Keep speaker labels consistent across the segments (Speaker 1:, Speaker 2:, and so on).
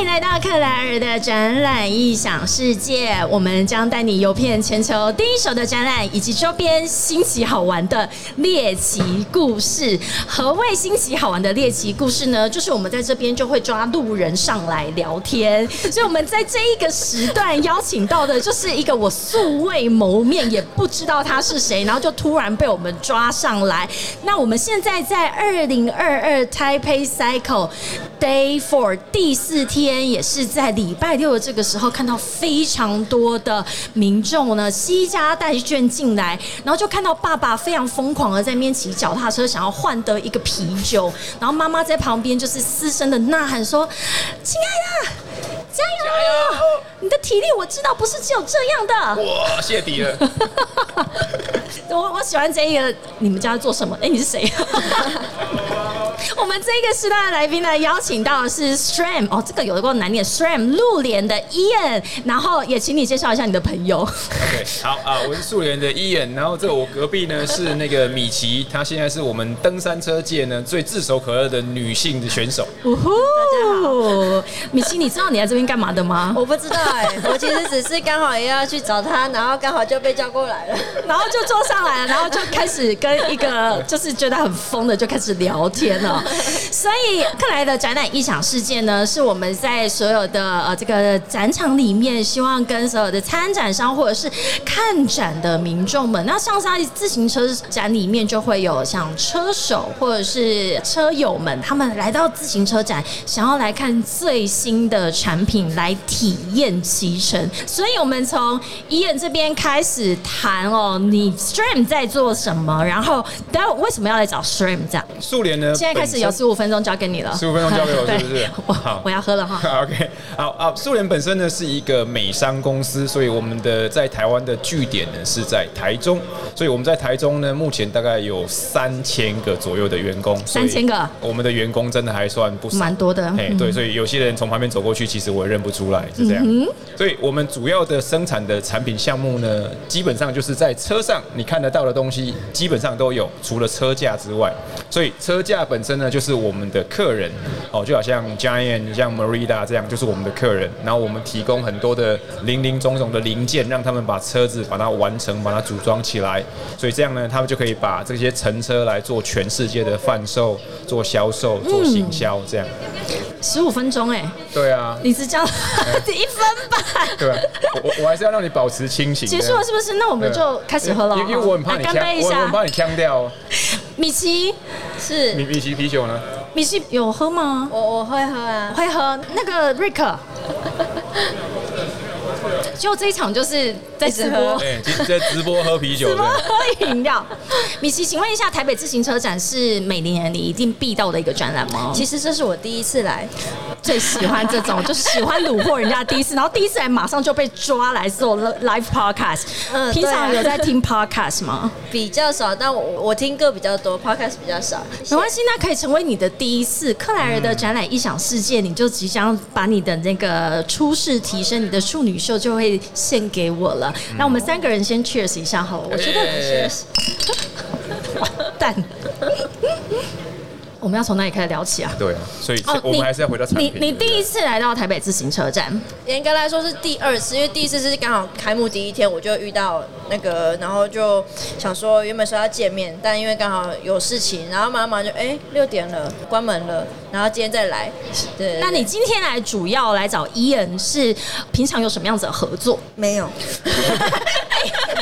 Speaker 1: 欢迎来到克莱尔的展览异想世界，我们将带你游遍全球第一手的展览以及周边新奇好玩的猎奇故事。何谓新奇好玩的猎奇故事呢？就是我们在这边就会抓路人上来聊天，所以我们在这一个时段邀请到的就是一个我素未谋面，也不知道他是谁，然后就突然被我们抓上来。那我们现在在二零二二 Taipei Cycle Day Four 第四天，也是在礼拜六的这个时候，看到非常多的民众呢，惜家带眷进来，然后就看到爸爸非常疯狂的在那边骑脚踏车，想要换得一个啤酒，然后妈妈在旁边就是嘶声的呐喊说：“亲爱的，加油！你的体力我知道不是只有这样的。”
Speaker 2: 哇，谢底了。
Speaker 1: 我我喜欢这一个，你们家做什么？哎、你是谁？我们这个时段的来宾呢，邀请到的是 Stram 哦，这个有一个难念，Stram 陆联的 Ian，然后也请你介绍一下你的朋友。
Speaker 2: OK，好啊，我是素联的 Ian，，然后这我隔壁呢是那个米奇，她现在是我们登山车界呢最炙手可热的女性的选手。
Speaker 1: 呜呼，大家好，米奇，你知道你来这边干嘛的吗？
Speaker 3: 我不知道哎、我其实只是刚好也要去找他，然后刚好就被叫过来了。
Speaker 1: 然后就上来了，然后就开始跟一个就是觉得很疯的就开始聊天了。所以克莱的展览异想世界呢，是我们在所有的呃这个展场里面，希望跟所有的参展商或者是看展的民众们，那像在自行车展里面就会有像车手或者是车友们，他们来到自行车展，想要来看最新的产品，来体验骑乘。所以我们从伊恩这边开始谈哦，你 Stream 在做什么？然后，待会为什么要来找 Stream 这样？
Speaker 2: 素联呢，
Speaker 1: 现在开始有十五分钟交给你了，
Speaker 2: 十五分钟交给我 是不是？
Speaker 1: 对我
Speaker 2: 好。
Speaker 1: 我要喝了哈。
Speaker 2: OK，好啊，素联本身呢是一个美商公司，所以我们的在台湾的据点呢是在台中，所以我们在台中呢目前大概有三千个左右的员工，所以
Speaker 1: 3000个
Speaker 2: 我们的员工真的还算不少，
Speaker 1: 蛮多的。
Speaker 2: 哎，
Speaker 1: 嗯。
Speaker 2: 对，所以有些人从旁边走过去，其实我也认不出来，是这样。所以我们主要的生产的产品项目呢，基本上就是在车上你看得到的东西，基本上都有，除了车架之外。所以车架本身呢，就是我们的客人哦，就好像 Giant、像 Merida 这样，就是我们的客人。然后我们提供很多的零零总总的零件，让他们把车子把它完成，把它组装起来。所以这样呢，他们就可以把这些乘车来做全世界的贩售、做销售、做行销，这样。
Speaker 1: 十五分钟哎，
Speaker 2: 对啊，
Speaker 1: 你只交 一分半，
Speaker 2: 对啊，我我我还是要让你保持清醒。
Speaker 1: 结束了是不是？那我们就开始喝了哦。
Speaker 2: 因为因为我很怕你
Speaker 1: 干杯一下
Speaker 2: 我我很。怕你呛掉哦。
Speaker 1: 米奇，
Speaker 3: 是
Speaker 2: 米米奇啤酒呢？
Speaker 1: 米奇有喝吗？
Speaker 3: 我我会喝啊，
Speaker 1: 会喝那个瑞克。就这一场就是在直播
Speaker 3: 一直喝，
Speaker 2: 哎，在直播喝啤酒
Speaker 1: 直播。喝饮料。米奇，请问一下，台北自行车展是每年你一定必到的一个展览吗？
Speaker 3: 其实这是我第一次来，
Speaker 1: 最喜欢这种，就是喜欢虏获人家第一次，然后第一次来马上就被抓来做 live podcast。
Speaker 3: 嗯
Speaker 1: 平常有在听 podcast 吗？
Speaker 3: 比较少，但我我听歌比较多，podcast 比较少。
Speaker 1: 没关系，那可以成为你的第一次。克莱尔的展览异想世界，你就即将把你的那个初试提升，你的处女秀就会献给我了。那我们三个人先 cheers 一下好了，我觉得
Speaker 2: 哎
Speaker 1: 完蛋。我们要从哪里开始聊起啊？
Speaker 2: 对啊，所以我们还是要回到产
Speaker 1: 你
Speaker 2: 品。
Speaker 1: 你第一次来到台北自行车站，
Speaker 3: 严格来说是第二次，因为第一次是刚好开幕第一天我就遇到那个，然后就想说原本说要见面，但因为刚好有事情，然后妈妈就哎六点了关门了，然后今天再来。对，对
Speaker 1: 那你今天来主要来找伊恩是平常有什么样子的合作？
Speaker 3: 没有？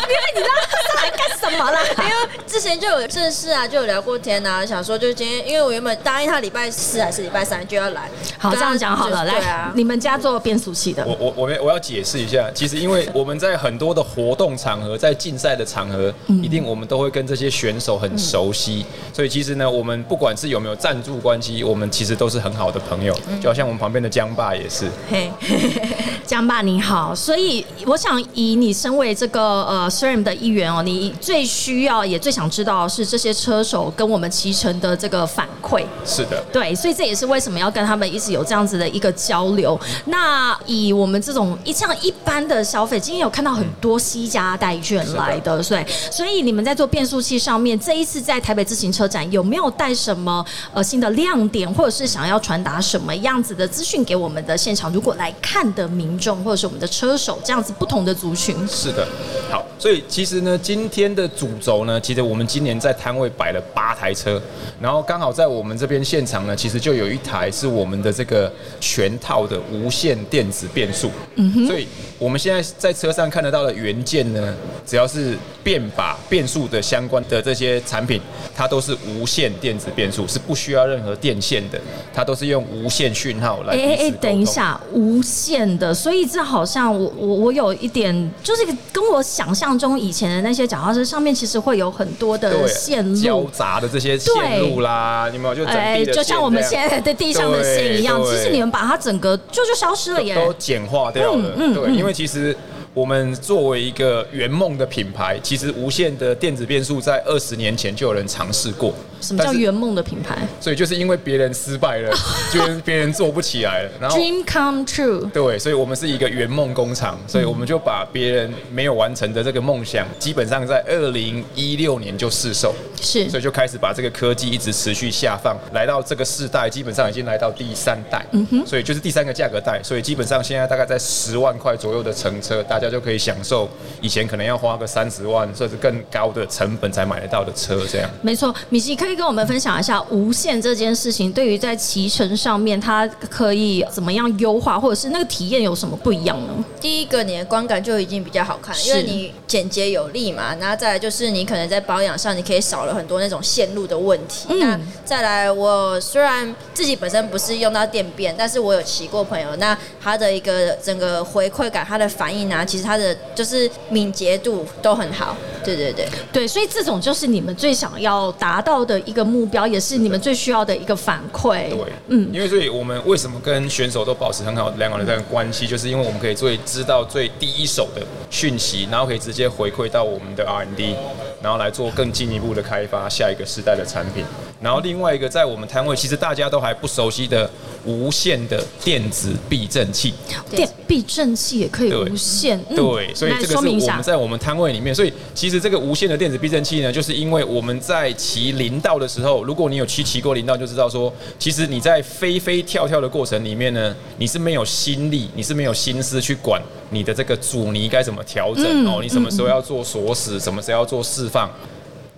Speaker 1: 因为你知道他来干什么啦？
Speaker 3: 因为之前就有正事啊，就有聊过天啊，想说就今天，因为我原本答应他礼拜四还是礼拜三就要来。
Speaker 1: 好，这样讲好了，来
Speaker 3: 对啊，，
Speaker 1: 你们家做变速器的，
Speaker 2: 我我我我要解释一下，其实因为我们在很多的活动场合，在竞赛的场合，
Speaker 1: 嗯
Speaker 2: 一定我们都会跟这些选手很熟悉，所以其实呢，我们不管是有没有赞助关系，我们其实都是很好的朋友，
Speaker 1: 嗯
Speaker 2: 就好像我们旁边的江爸也是。
Speaker 3: 嘿，
Speaker 1: 江爸你好，所以我想以你身为这个呃 SRAM 的一员哦，你最需要也最想知道是这些车手跟我们骑乘的这个反馈。
Speaker 2: 是的，
Speaker 1: 对，所以这也是为什么要跟他们一直有这样子的一个交流。那以我们这种一像一般的消费，今天有看到很多西家代券来的，对，所以你们在做变速器上面，这一次在台北自行车展有没有带什么呃新的亮点，或者是想要传达什么样子的资讯给我们的现场？如果来看的民众或者是我们的车手这样子不同的族群，
Speaker 2: 是的，好，所以其实呢，今天的主轴呢，其实我们今年在摊位摆了八台车，然后刚好在我们这边现场呢，其实就有一台是我们的这个全套的无线电子变速，嗯哼，所以我们现在在车上看得到的原件呢，只要是变把变速的相关的这些产品，它都是无线电子变速，是不需要任何电线的，它都是用无线讯号来。哎哎，
Speaker 1: 等一下，无线的，所以这好像我我我有一点，就是跟我想象中以前的那些脚踏车上面，其实会有很多的线路。
Speaker 2: 交杂的这些线路啦，你们就哎，
Speaker 1: 就像我们现在的地上的线一样，其实你们把它整个就就消失了耶，
Speaker 2: 都简化掉了，对，因为其实。我们作为一个圆梦的品牌，其实无线的电子变速在二十年前就有人尝试过。
Speaker 1: 什么叫圆梦的品牌？
Speaker 2: 所以就是因为别人失败了，就是别人做不起来了。
Speaker 1: 然后 Dream come true。
Speaker 2: 对，所以我们是一个圆梦工厂，所以我们就把别人没有完成的这个梦想，基本上在二零一六年就试售。
Speaker 1: 是，
Speaker 2: 所以就开始把这个科技一直持续下放，来到这个世代，基本上已经来到第三代。嗯哼。所以就是第三个价格带，所以基本上现在大概在十万块左右的乘车，大家。就可以享受以前可能要花个三十万甚至更高的成本才买得到的车，这样。
Speaker 1: 没错，米奇可以跟我们分享一下无线这件事情，对于在骑乘上面，它可以怎么样优化，或者是那个体验有什么不一样呢？
Speaker 3: 第一个，你的观感就已经比较好看，因为你简洁有力嘛。然后再来就是你可能在保养上，你可以少了很多那种线路的问题。那再来，我虽然自己本身不是用到电变，但是我有骑过朋友，那他的一个整个回馈感，他的反应啊，其其实它的就是敏捷度都很好，对对对
Speaker 1: 对，所以这种就是你们最想要达到的一个目标，也是你们最需要的一个反馈。
Speaker 2: 对，嗯，因为所以我们为什么跟选手都保持很好良好的这样关系，就是因为我们可以最知道最第一手的讯息，然后可以直接回馈到我们的 R&D，然后来做更进一步的开发下一个时代的产品。然后另外一个在我们摊位，其实大家都还不熟悉的无线的电子避震器，
Speaker 1: 电避震器也可以无线。
Speaker 2: 对，所以这个是我们在我们摊位里面。所以其实这个无线的电子避震器呢，就是因为我们在骑林道的时候，如果你有去骑过林道，就知道说，其实你在飞飞跳跳的过程里面呢，你是没有心力，你是没有心思去管你的这个阻尼该怎么调整哦，你什么时候要做锁死，什么时候要做释放。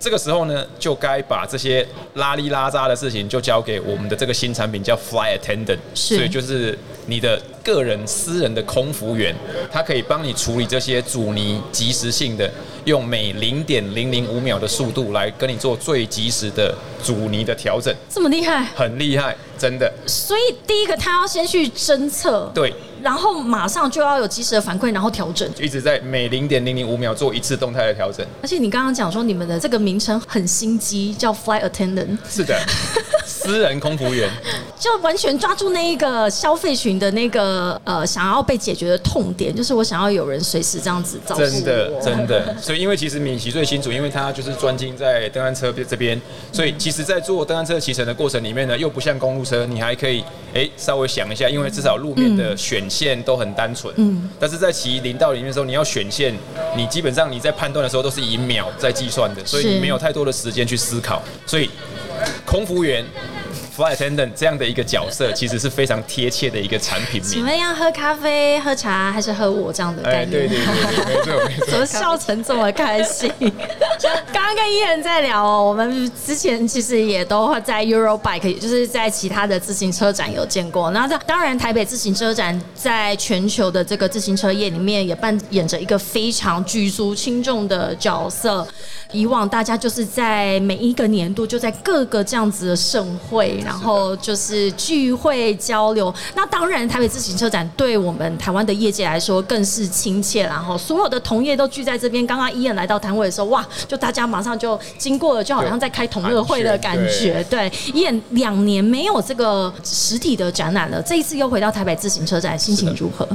Speaker 2: 这个时候呢，就该把这些拉里拉扎的事情就交给我们的这个新产品，叫 Fly Attendant。
Speaker 1: 所
Speaker 2: 以就是你的个人私人的空服员，他可以帮你处理这些阻尼，及时性的用每零点零零五秒的速度来跟你做最及时的阻尼的调整。
Speaker 1: 这么厉害？
Speaker 2: 很厉害，真的。
Speaker 1: 所以第一个，他要先去侦测。
Speaker 2: 对。
Speaker 1: 然后马上就要有及时的反馈，然后调整，
Speaker 2: 一直在每零点零零五秒做一次动态的调整。
Speaker 1: 而且你刚刚讲说你们的这个名称很心机，叫 Fly Attendant。
Speaker 2: 是的，私人空服员，
Speaker 1: 就完全抓住那一个消费群的那个呃想要被解决的痛点，就是我想要有人随时这样子照顾
Speaker 2: 真的，真的。所以因为其实米奇最清楚，因为他就是专精在登山车这边，所以其实在做登山车骑乘的过程里面呢，又不像公路车，你还可以哎稍微想一下，因为至少路面的选。线都很单纯，嗯，但是在骑林道里面的时候，你要选线，你基本上你在判断的时候都是以秒在计算的，所以你没有太多的时间去思考，所以空服员。Fly attendant 这样的一个角色，其实是非常贴切的一个产品。
Speaker 1: 请问要喝咖啡、喝茶，还是喝我这样的概念？
Speaker 2: 对对对，没错没错。
Speaker 1: 怎么笑成这么开心？刚刚跟伊人在聊哦，我们之前其实也都会在 Eurobike，也就是在其他的自行车展有见过。那当然，台北自行车展在全球的这个自行车业里面也扮演着一个非常举足轻重的角色。以往大家就是在每一个年度就在各个这样子的盛会。然后就是聚会交流。那当然，台北自行车展对我们台湾的业界来说更是亲切，然后所有的同业都聚在这边。刚刚伊恩来到摊位的时候，哇，就大家马上就经过了，就好像在开同乐会的感觉。对，伊恩两年没有这个实体的展览了，这一次又回到台北自行车展，心情如何？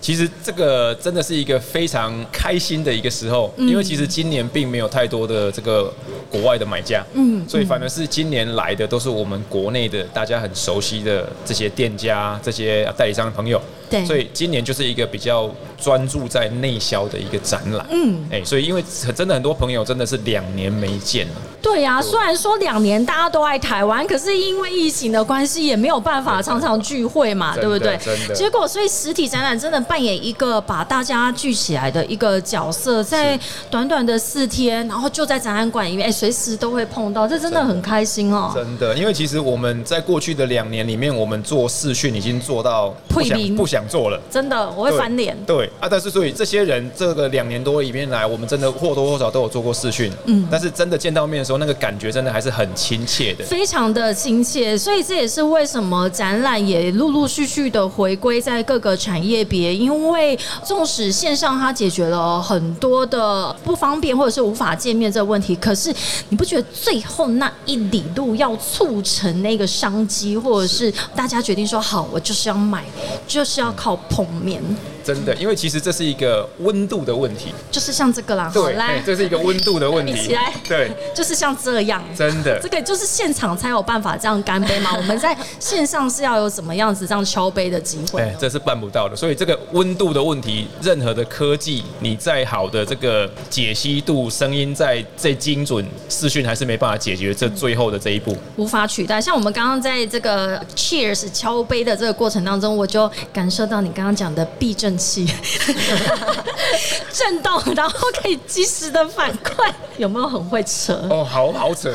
Speaker 2: 其实这个真的是一个非常开心的一个时候，因为其实今年并没有太多的这个国外的买家，嗯，所以反而是今年来的都是我们国内的大家很熟悉的这些店家、这些代理商朋友，
Speaker 1: 对，
Speaker 2: 所以今年就是一个比较专注在内销的一个展览，嗯，哎，所以因为真的很多朋友真的是两年没见了，
Speaker 1: 对呀，虽然说两年大家都爱台湾，可是因为疫情的关系，也没有办法常常聚会嘛，对不对？
Speaker 2: 真的，
Speaker 1: 结果所以实体展览真的。扮演一个把大家聚起来的一个角色，在短短的四天，然后就在展览馆里面，哎，随时都会碰到，这真的很开心哦。
Speaker 2: 真的，因为其实我们在过去的两年里面，我们做视讯已经做到不想不想做了。
Speaker 1: 真的，我会翻脸。
Speaker 2: 对啊，但是所以这些人这个两年多里面来，我们真的或多或少都有做过视讯。嗯，但是真的见到面的时候，那个感觉真的还是很亲切的，
Speaker 1: 非常的亲切。所以这也是为什么展览也陆陆续续的回归在各个产业别。因为纵使线上它解决了很多的不方便或者是无法见面这个问题，可是你不觉得最后那一里路要促成那个商机，或者是大家决定说好，我就是要买，就是要靠碰面。
Speaker 2: 真的，因为其实这是一个温度的问题，
Speaker 1: 就是像这个啦。
Speaker 2: 对，这是一个温度的问题。
Speaker 1: 起来，
Speaker 2: 对，
Speaker 1: 就是像这样。
Speaker 2: 真的，
Speaker 1: 这个就是现场才有办法这样干杯嘛。我们在线上是要有怎么样子这样敲杯的机会？
Speaker 2: 哎，这是办不到的。所以这个温度的问题，任何的科技，你再好的这个解析度、声音再再精准，视讯还是没办法解决这最后的这一步，
Speaker 1: 无法取代。像我们刚刚在这个 Cheers 敲杯的这个过程当中，我就感受到你刚刚讲的避震。气震动，然后可以及时的反馈，有没有很会扯？
Speaker 2: 哦，好好扯，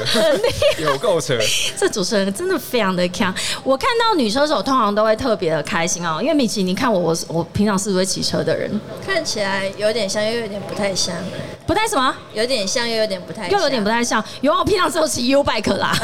Speaker 2: 有够扯。
Speaker 1: 这主持人真的非常的强。我看到女车手通常都会特别的开心哦，因为米奇，你看我，我我平常是不是会骑车的人？
Speaker 3: 看起来有点像，又有点不太像。
Speaker 1: 不太什么？
Speaker 3: 有点像，又有点不太，
Speaker 1: 又有点不太像。有我平常是骑 U bike 啦，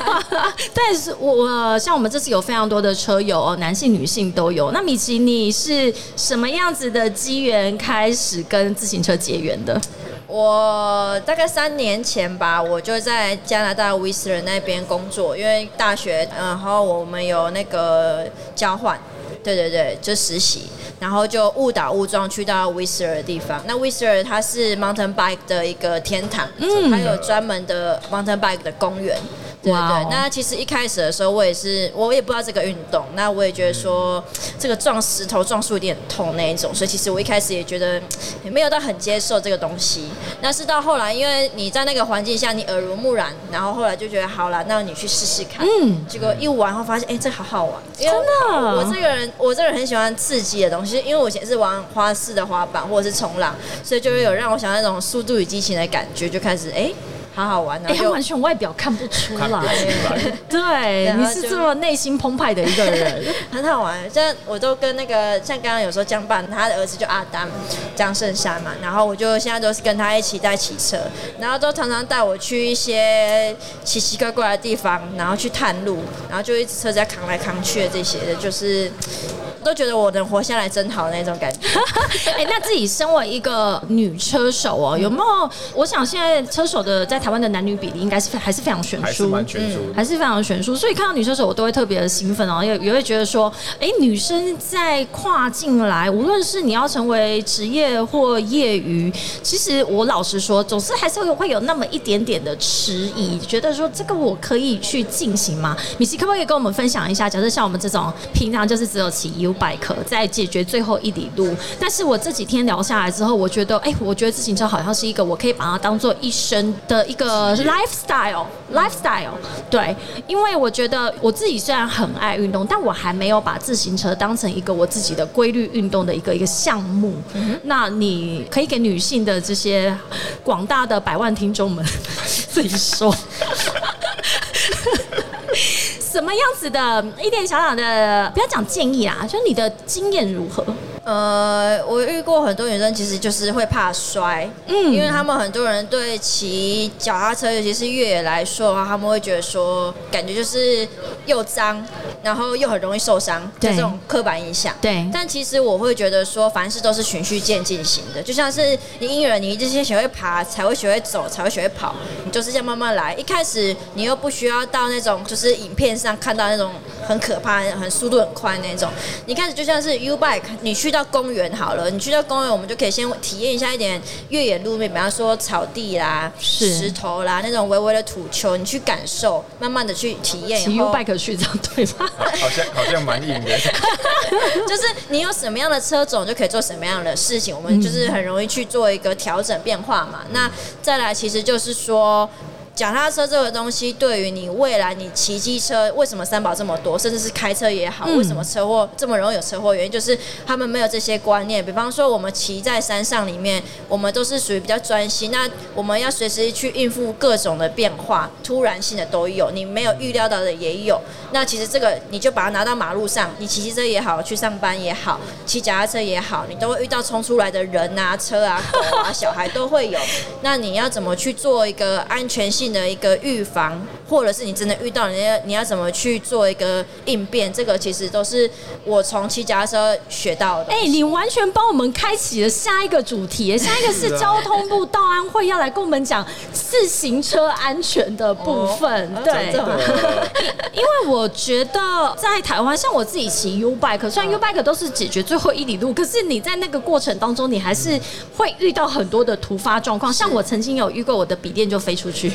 Speaker 1: 但是我像我们这次有非常多的车友，男性、女性都有。那米奇，你是？什么样子的机缘开始跟自行车结缘的？
Speaker 3: 我大概三年前吧，我就在加拿大威斯人那边工作，因为大学，然后我们有那个交换，对对对，就实习，然后就误打误撞去到威斯尔的地方。那威斯尔它是 mountain bike 的一个天堂，嗯，它有专门的 mountain bike 的公园。对对，那其实一开始的时候，我也是，我也不知道这个运动，那我也觉得说，这个撞石头撞树有点痛那一种，所以其实我一开始也觉得也没有到很接受这个东西。那是到后来，因为你在那个环境下，你耳濡目染，然后后来就觉得好了，那你去试试看。嗯。结果一玩后发现，哎，这好好玩。
Speaker 1: 真的。
Speaker 3: 我这个人，我这个人很喜欢刺激的东西，因为我以前是玩花式的滑板或者是冲浪，所以就会有让我想那种速度与激情的感觉，就开始哎。好好玩
Speaker 1: 哎，他完全外表看不出来，对，你是这么内心澎湃的一个人，
Speaker 3: 很好玩。像我都跟那个，像刚刚有时候江爸他的儿子就阿丹江胜山嘛，然后我就现在都是跟他一起在骑车，然后都常常带我去一些奇奇怪怪的地方，然后去探路，然后就一直车在扛来扛去的这些的，就是。都觉得我能活下来真好那种感觉。
Speaker 1: 哎，那自己身为一个女车手哦，有没有？我想现在车手的在台湾的男女比例应该是还是非常悬殊，还是
Speaker 2: 蛮悬殊，
Speaker 1: 还是非常悬殊。所以看到女车手，我都会特别的兴奋哦，也也会觉得说，哎，女生在跨进来，无论是你要成为职业或业余，其实我老实说，总是还是会会有那么一点点的迟疑，觉得说这个我可以去进行吗？米奇可不可以跟我们分享一下？假设像我们这种平常就是只有骑 U。百科在解决最后一里路，但是我这几天聊下来之后，我觉得，哎，我觉得自行车好像是一个我可以把它当做一生的一个 lifestyle，lifestyle。对，因为我觉得我自己虽然很爱运动，但我还没有把自行车当成一个我自己的规律运动的一个一个项目。那你可以给女性的这些广大的百万听众们 自己说。什么样子的一点小小的，不要讲建议啦，就你的经验如何？
Speaker 3: 呃，我遇过很多女生，其实就是会怕摔，嗯，因为他们很多人对骑脚踏车，尤其是越野来说的话，他们会觉得说，感觉就是又脏，然后又很容易受伤，就
Speaker 1: 对
Speaker 3: 这种刻板印象。
Speaker 1: 对
Speaker 3: 但其实我会觉得说，凡事都是循序渐进型的，就像是你婴儿，你这些学会爬，才会学会走，才会学会跑，你就是这样慢慢来。一开始你又不需要到那种就是影片上看到那种很可怕、很速度很快那种。你开始就像是 U bike，你去到公园好了，你去到公园，我们就可以先体验一下一点越野路面，比方说草地啦、石头啦那种微微的土丘，你去感受，慢慢的去体验
Speaker 1: 骑
Speaker 3: 以
Speaker 1: U
Speaker 3: 后。
Speaker 1: bike 去这样对吗？
Speaker 2: 好 好像好像蛮硬的。
Speaker 3: 就是你有什么样的车种，就可以做什么样的事情，我们就是很容易去做一个调整变化嘛。那再来，其实就是说。脚踏车这个东西，对于你未来你骑机车，为什么三宝这么多，甚至是开车也好，
Speaker 1: 嗯
Speaker 3: 为什么车祸这么容易有车祸？原因就是他们没有这些观念。比方说，我们骑在山上里面，我们都是属于比较专心，那我们要随时去应付各种的变化，突然性的都有，你没有预料到的也有。那其实这个你就把它拿到马路上，你骑机车也好，去上班也好，骑脚踏车也好，你都会遇到冲出来的人啊、车啊、狗啊、小孩都会有。那你要怎么去做一个安全性的一个预防，或者是你真的遇到，你要你要怎么去做一个应变？这个其实都是我从骑脚踏车学到的。
Speaker 1: 哎、你完全帮我们开启了下一个主题耶，下一个是交通部道安会要来跟我们讲自行车安全的部分。
Speaker 3: 哦
Speaker 1: 对，因为我觉得在台湾，像我自己骑 U bike，虽然 U bike 都是解决最后一里路，可是你在那个过程当中，你还是会遇到很多的突发状况。像我曾经有遇过我的笔电就飞出去，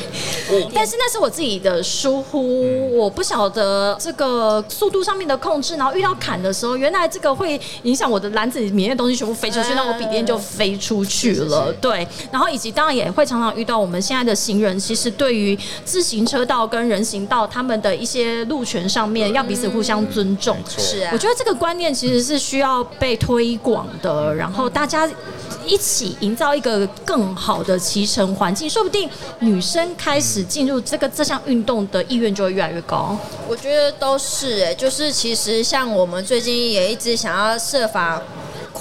Speaker 1: 但是那是我自己的疏忽，我不晓得这个速度上面的控制，然后遇到坎的时候，原来这个会影响我的篮子里面的东西全部飞出去，
Speaker 3: 嗯
Speaker 1: 那我笔电就飞出去了。对，然后以及当然也会常常遇到我们现在的行人，其实对于自行车道跟人行道他们的一些路权上面要彼此互相尊重。
Speaker 3: 是啊，
Speaker 1: 我觉得这个观念其实是需要被推广的，然后大家一起营造一个更好的骑乘环境，说不定女生开始进入这个这项运动的意愿就会越来越高。
Speaker 3: 我觉得都是哎、就是其实像我们最近也一直想要设法。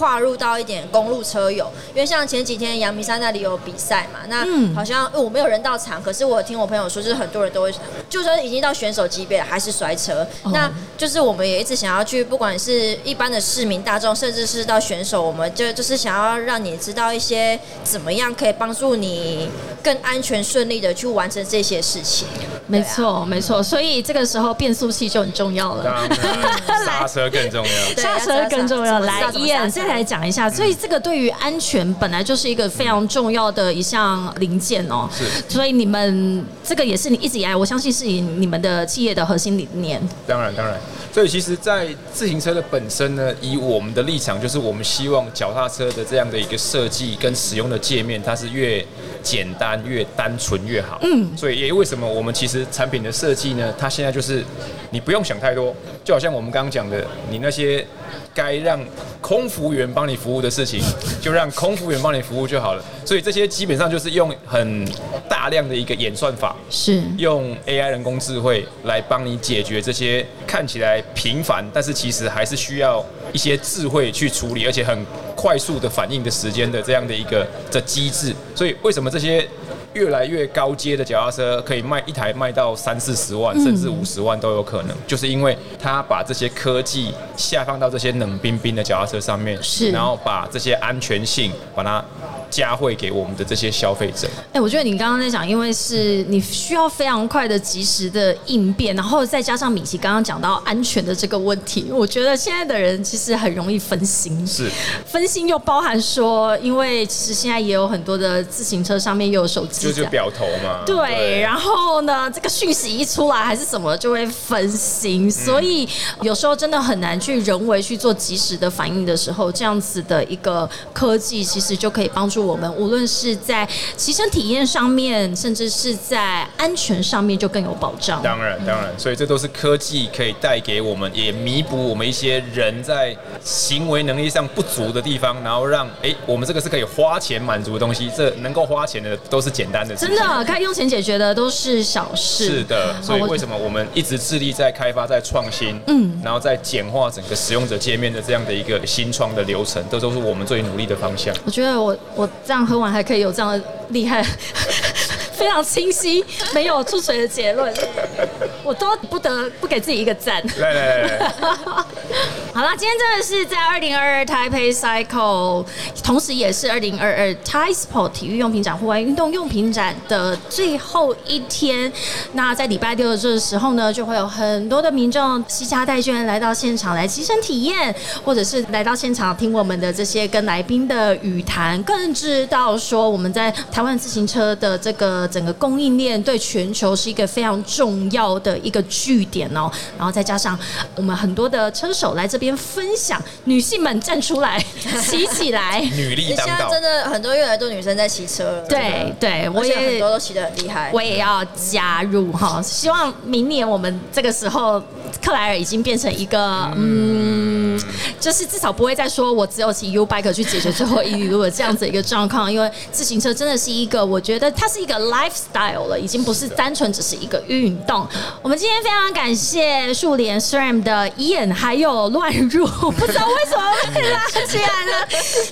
Speaker 3: 跨入到一点公路车友，因为像前几天阳明山那里有比赛嘛，那
Speaker 1: 嗯
Speaker 3: 好像、呃我没有人到场，可是我听我朋友说，就是很多人都会，就算已经到选手级别了，还是摔车。
Speaker 1: 哦
Speaker 3: 那就是我们也一直想要去，不管是一般的市民大众，甚至是到选手，我们就就是想要让你知道一些怎么样可以帮助你更安全顺利的去完成这些事情。
Speaker 1: 没错，没错，所以这个时候变速器就很重要了。
Speaker 2: 刹车更重要。
Speaker 3: 对
Speaker 1: 刹车更重要。来，伊恩
Speaker 3: 伊恩
Speaker 1: 再来讲一下，所以这个对于安全本来就是一个非常重要的一项零件哦。
Speaker 2: 是
Speaker 1: 所以你们这个也是你一直以来，我相信是以你们的企业的核心理念。
Speaker 2: 当然，当然。所以其实，在自行车的本身呢，以我们的立场，就是我们希望脚踏车的这样的一个设计跟使用的界面，它是越简单、越单纯越好。嗯，所以也为什么我们其实产品的设计呢，它现在就是你不用想太多，就好像我们刚刚讲的，你那些该让空服员帮你服务的事情，就让空服员帮你服务就好了。所以这些基本上就是用很大量的一个演算法，
Speaker 1: 是
Speaker 2: 用 AI 人工智慧来帮你解决这些看起来平凡，但是其实还是需要一些智慧去处理，而且很快速的反应的时间的这样的一个的机制。所以为什么这些越来越高阶的脚踏车可以卖一台卖到三四十万，甚至五十万都有可能，就是因为它把这些科技下放到这些冷冰冰的脚踏车上面，
Speaker 1: 是。
Speaker 2: 然后把这些安全性把它加惠给我们的这些消费者。
Speaker 1: 哎、我觉得你刚刚在讲，因为是你需要非常快的、及时的应变，然后再加上米奇刚刚讲到安全的这个问题，我觉得现在的人其实很容易分心。
Speaker 2: 是，
Speaker 1: 分心又包含说，因为其实现在也有很多的自行车上面又有手机，
Speaker 2: 就就表头嘛。
Speaker 1: 对，然后呢，这个讯息一出来还是什么，就会分心，所以有时候真的很难去人为去做及时的反应的时候，这样子的一个科技其实就可以帮助助我们，无论是在骑乘体验上面，甚至是在安全上面就更有保障。
Speaker 2: 当然，当然，所以这都是科技可以带给我们，也弥补我们一些人在行为能力上不足的地方，然后让哎，我们这个是可以花钱满足的东西，这能够花钱的都是简单的事情。
Speaker 1: 真的，可以用钱解决的都是小事。
Speaker 2: 是的，所以为什么我们一直致力在开发、在创新，嗯，然后在简化整个使用者界面的这样的一个新创的流程，这都是我们最努力的方向。
Speaker 1: 我觉得我我这样喝完还可以有这样的厉害。非常清晰，没有出水的结论，我都不得不给自己一个赞。
Speaker 2: 来来来，
Speaker 1: 好了，今天真的是在二零二二 Taipei Cycle，同时也是二零二二 Taisport 体育用品展、户外运动用品展的最后一天。那在礼拜六的这个时候呢，就会有很多的民众西家带眷来到现场来亲身体验，或者是来到现场听我们的这些跟来宾的语谈，更知道说我们在台湾自行车的这个。整个供应链对全球是一个非常重要的一个据点哦，然后再加上我们很多的车手来这边分享，女性们站出来，骑起来，
Speaker 2: 女力当道。
Speaker 3: 现在真的很多越来越多女生在骑车了，
Speaker 1: 对对，我也
Speaker 3: 很多都骑得很厉害，
Speaker 1: 我也要加入哈，希望明年我们这个时候克莱尔已经变成一个嗯，就是至少不会再说我只有骑 U bike 去解决最后一里路的这样子一个状况，因为自行车真的是一个，我觉得它是一个 life。Lifestyle 了，已经不是单纯只是一个运动。我们今天非常感谢树联 SRAM 的 Ian，还有乱入，不知道为什么被拉起来了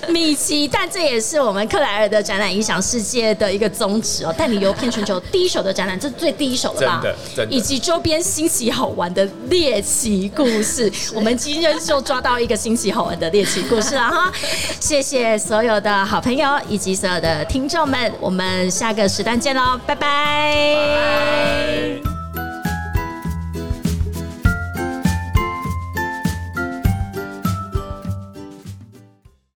Speaker 1: 米奇，但这也是我们克莱尔的展览影响世界的一个宗旨哦，带你游遍全球第一手的展览，这是最第一手了吧？
Speaker 2: 真的，
Speaker 1: 以及周边新奇好玩的猎奇故事，我们今天就抓到一个新奇好玩的猎奇故事了哈！谢谢所有的好朋友以及所有的听众们，我们下个时段见喽！好拜。拜。